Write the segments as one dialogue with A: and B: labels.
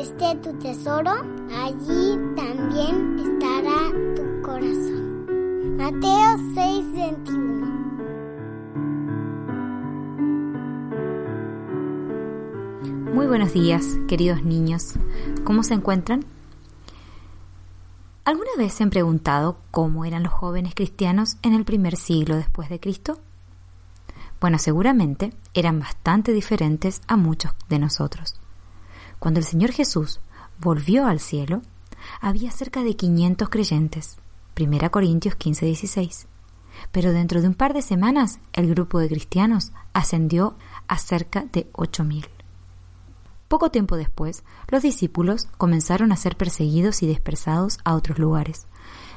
A: esté tu tesoro, allí también estará tu corazón. Mateo 6, 21.
B: Muy buenos días, queridos niños. ¿Cómo se encuentran? ¿Alguna vez se han preguntado cómo eran los jóvenes cristianos en el primer siglo después de Cristo? Bueno, seguramente eran bastante diferentes a muchos de nosotros. Cuando el Señor Jesús volvió al cielo, había cerca de 500 creyentes. 1 Corintios 15:16. Pero dentro de un par de semanas el grupo de cristianos ascendió a cerca de 8000. Poco tiempo después, los discípulos comenzaron a ser perseguidos y dispersados a otros lugares,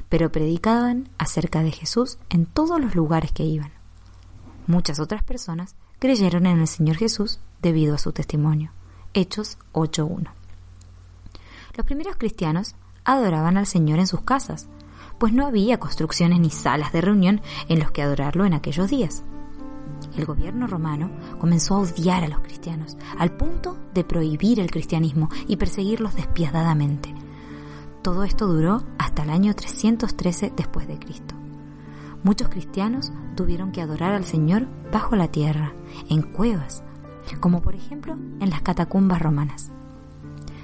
B: pero predicaban acerca de Jesús en todos los lugares que iban. Muchas otras personas creyeron en el Señor Jesús debido a su testimonio. Hechos 8.1. Los primeros cristianos adoraban al Señor en sus casas, pues no había construcciones ni salas de reunión en los que adorarlo en aquellos días el gobierno romano comenzó a odiar a los cristianos, al punto de prohibir el cristianismo y perseguirlos despiadadamente. Todo esto duró hasta el año 313 después de Cristo. Muchos cristianos tuvieron que adorar al Señor bajo la tierra, en cuevas, como por ejemplo en las catacumbas romanas.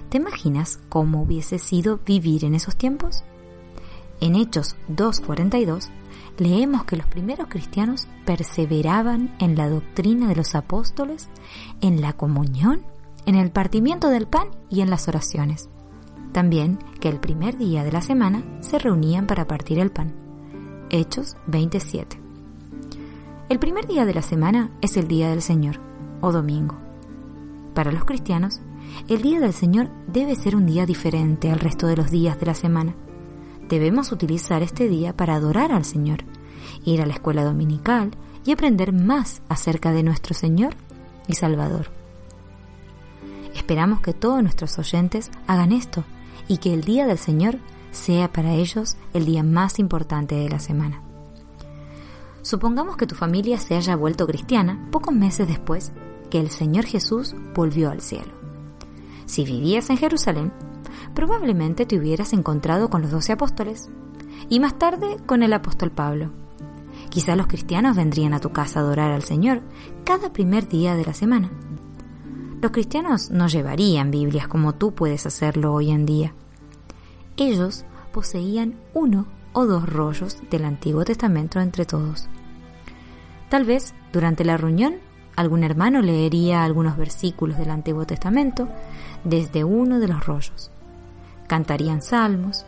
B: ¿Te imaginas cómo hubiese sido vivir en esos tiempos? En Hechos 2.42 leemos que los primeros cristianos perseveraban en la doctrina de los apóstoles, en la comunión, en el partimiento del pan y en las oraciones. También que el primer día de la semana se reunían para partir el pan. Hechos 27. El primer día de la semana es el día del Señor, o domingo. Para los cristianos, el día del Señor debe ser un día diferente al resto de los días de la semana Debemos utilizar este día para adorar al Señor, ir a la escuela dominical y aprender más acerca de nuestro Señor y Salvador. Esperamos que todos nuestros oyentes hagan esto y que el día del Señor sea para ellos el día más importante de la semana. Supongamos que tu familia se haya vuelto cristiana pocos meses después que el Señor Jesús volvió al cielo. Si vivías en Jerusalén, probablemente te hubieras encontrado con los doce apóstoles y más tarde con el apóstol Pablo. Quizá los cristianos vendrían a tu casa a adorar al Señor cada primer día de la semana. Los cristianos no llevarían Biblias como tú puedes hacerlo hoy en día. Ellos poseían uno o dos rollos del Antiguo Testamento entre todos. Tal vez durante la reunión algún hermano leería algunos versículos del Antiguo Testamento desde uno de los rollos cantarían salmos,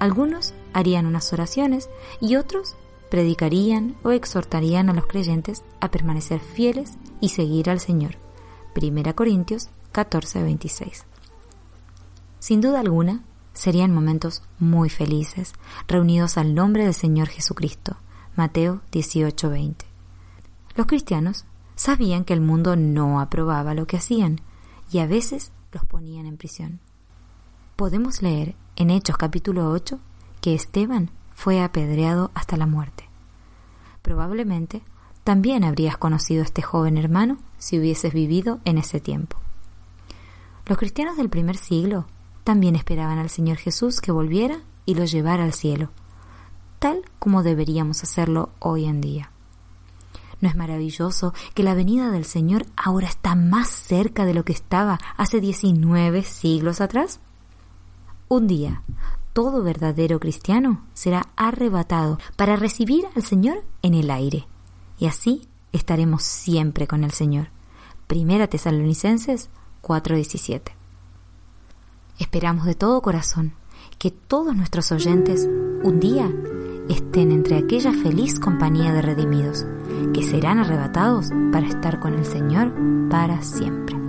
B: algunos harían unas oraciones y otros predicarían o exhortarían a los creyentes a permanecer fieles y seguir al Señor. 1 Corintios 14:26. Sin duda alguna, serían momentos muy felices, reunidos al nombre del Señor Jesucristo. Mateo 18:20. Los cristianos sabían que el mundo no aprobaba lo que hacían y a veces los ponían en prisión podemos leer en Hechos capítulo 8 que Esteban fue apedreado hasta la muerte. Probablemente también habrías conocido a este joven hermano si hubieses vivido en ese tiempo. Los cristianos del primer siglo también esperaban al Señor Jesús que volviera y lo llevara al cielo, tal como deberíamos hacerlo hoy en día. ¿No es maravilloso que la venida del Señor ahora está más cerca de lo que estaba hace 19 siglos atrás? Un día, todo verdadero cristiano será arrebatado para recibir al Señor en el aire. Y así estaremos siempre con el Señor. Primera Tesalonicenses 4:17. Esperamos de todo corazón que todos nuestros oyentes un día estén entre aquella feliz compañía de redimidos, que serán arrebatados para estar con el Señor para siempre.